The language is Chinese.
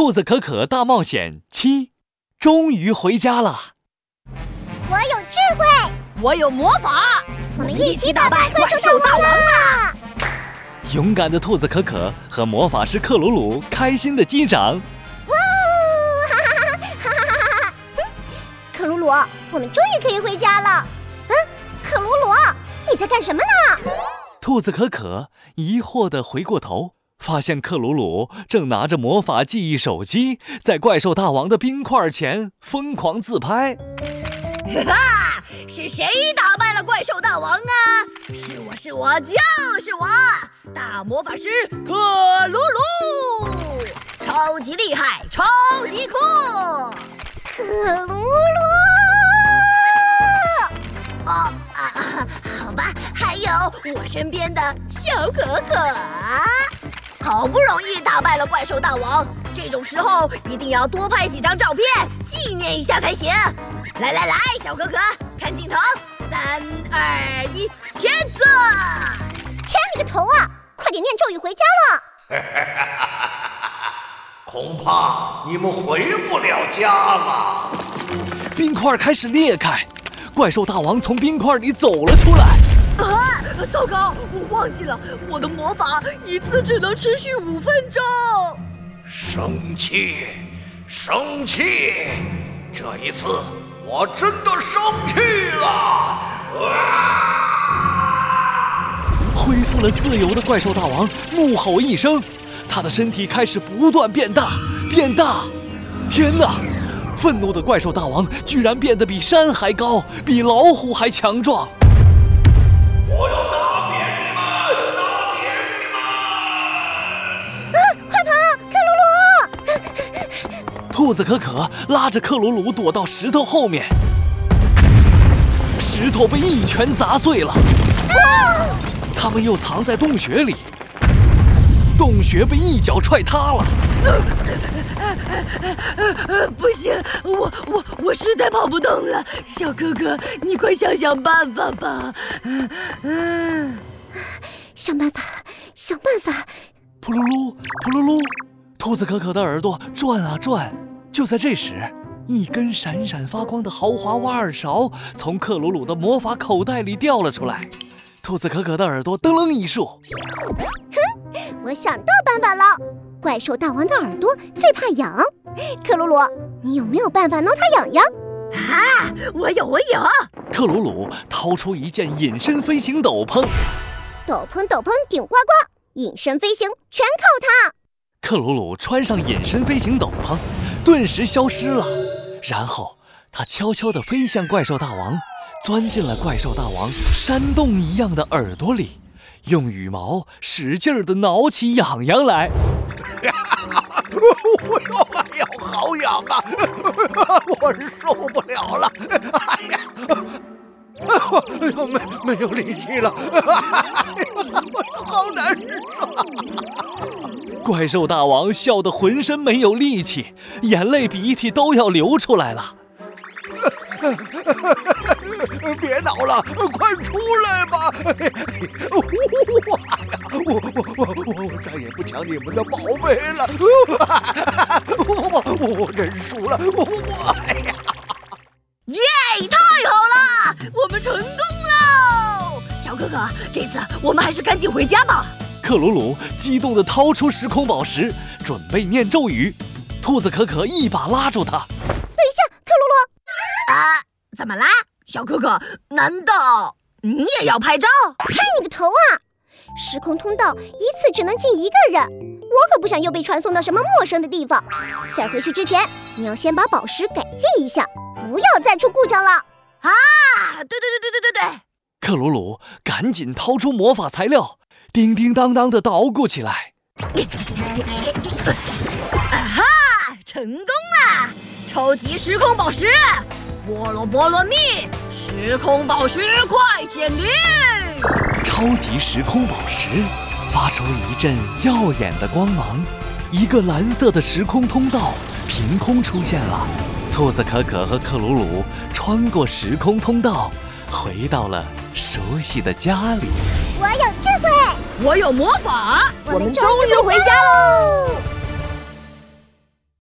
兔子可可大冒险七，终于回家了。我有智慧，我有魔法，我们一起打败怪兽大王了。勇敢的兔子可可和魔法师克鲁鲁开心的击掌。哇哈哈哈哈哈哈！克鲁鲁，我们终于可以回家了。嗯，克鲁鲁，你在干什么呢？兔子可可疑惑的回过头。发现克鲁鲁正拿着魔法记忆手机，在怪兽大王的冰块前疯狂自拍。哈！是谁打败了怪兽大王啊？是我是我就是我，大魔法师克鲁鲁，超级厉害，超级酷！克鲁鲁！哦啊，好吧，还有我身边的小可可，好不容易打败了怪兽大王，这种时候一定要多拍几张照片纪念一下才行。来来来，小可可，看镜头，三二一，签字！签你个头啊！快点念咒语回家了。恐怕你们回不了家了。冰块开始裂开，怪兽大王从冰块里走了出来。啊！糟糕，我忘记了，我的魔法一次只能持续五分钟。生气，生气！这一次。我真的生气了！啊恢复了自由的怪兽大王怒吼一声，他的身体开始不断变大，变大！天哪！愤怒的怪兽大王居然变得比山还高，比老虎还强壮！兔子可可拉着克鲁鲁躲到石头后面，石头被一拳砸碎了。他们又藏在洞穴里，洞穴被一脚踹塌了。不行，我我我实在跑不动了，小哥哥，你快想想办法吧。嗯，想办法，想办法。噗噜噜，噗噜噜，兔子可可的耳朵转啊转。就在这时，一根闪闪发光的豪华挖耳勺从克鲁鲁的魔法口袋里掉了出来。兔子可可的耳朵噔楞一竖。哼，我想到办法了！怪兽大王的耳朵最怕痒，克鲁鲁，你有没有办法挠它痒痒？啊，我有，我有！克鲁鲁掏出一件隐身飞行斗篷，斗篷斗篷顶呱呱，隐身飞行全靠它。克鲁鲁穿上隐身飞行斗篷。顿时消失了，然后他悄悄地飞向怪兽大王，钻进了怪兽大王山洞一样的耳朵里，用羽毛使劲地挠起痒痒来。哎呀，好痒啊！我受不了了！哎呀，哎呀，没没有力气了！好怪兽大王笑得浑身没有力气，眼泪鼻涕都要流出来了。别挠了，快出来吧！我我我我再也不抢你们的宝贝了！我我我认输了！我我哎呀！耶！太好了，我们成功了！小哥哥，这次我们还是赶紧回家吧。克鲁鲁激动地掏出时空宝石，准备念咒语。兔子可可一把拉住他：“等一下，克鲁鲁！啊，怎么啦，小可可？难道你也要拍照？拍你个头啊！时空通道一次只能进一个人，我可不想又被传送到什么陌生的地方。在回去之前，你要先把宝石改进一下，不要再出故障了。啊，对对对对对对对！克鲁鲁赶紧掏出魔法材料。叮叮当当的捣鼓起来，啊哈！成功了！超级时空宝石，菠萝菠萝蜜，时空宝石快显灵！超级时空宝石发出一阵耀眼的光芒，一个蓝色的时空通道凭空出现了。兔子可可和克鲁鲁穿过时空通道，回到了。熟悉的家里，我有智慧，我有魔法，我们终于回家喽！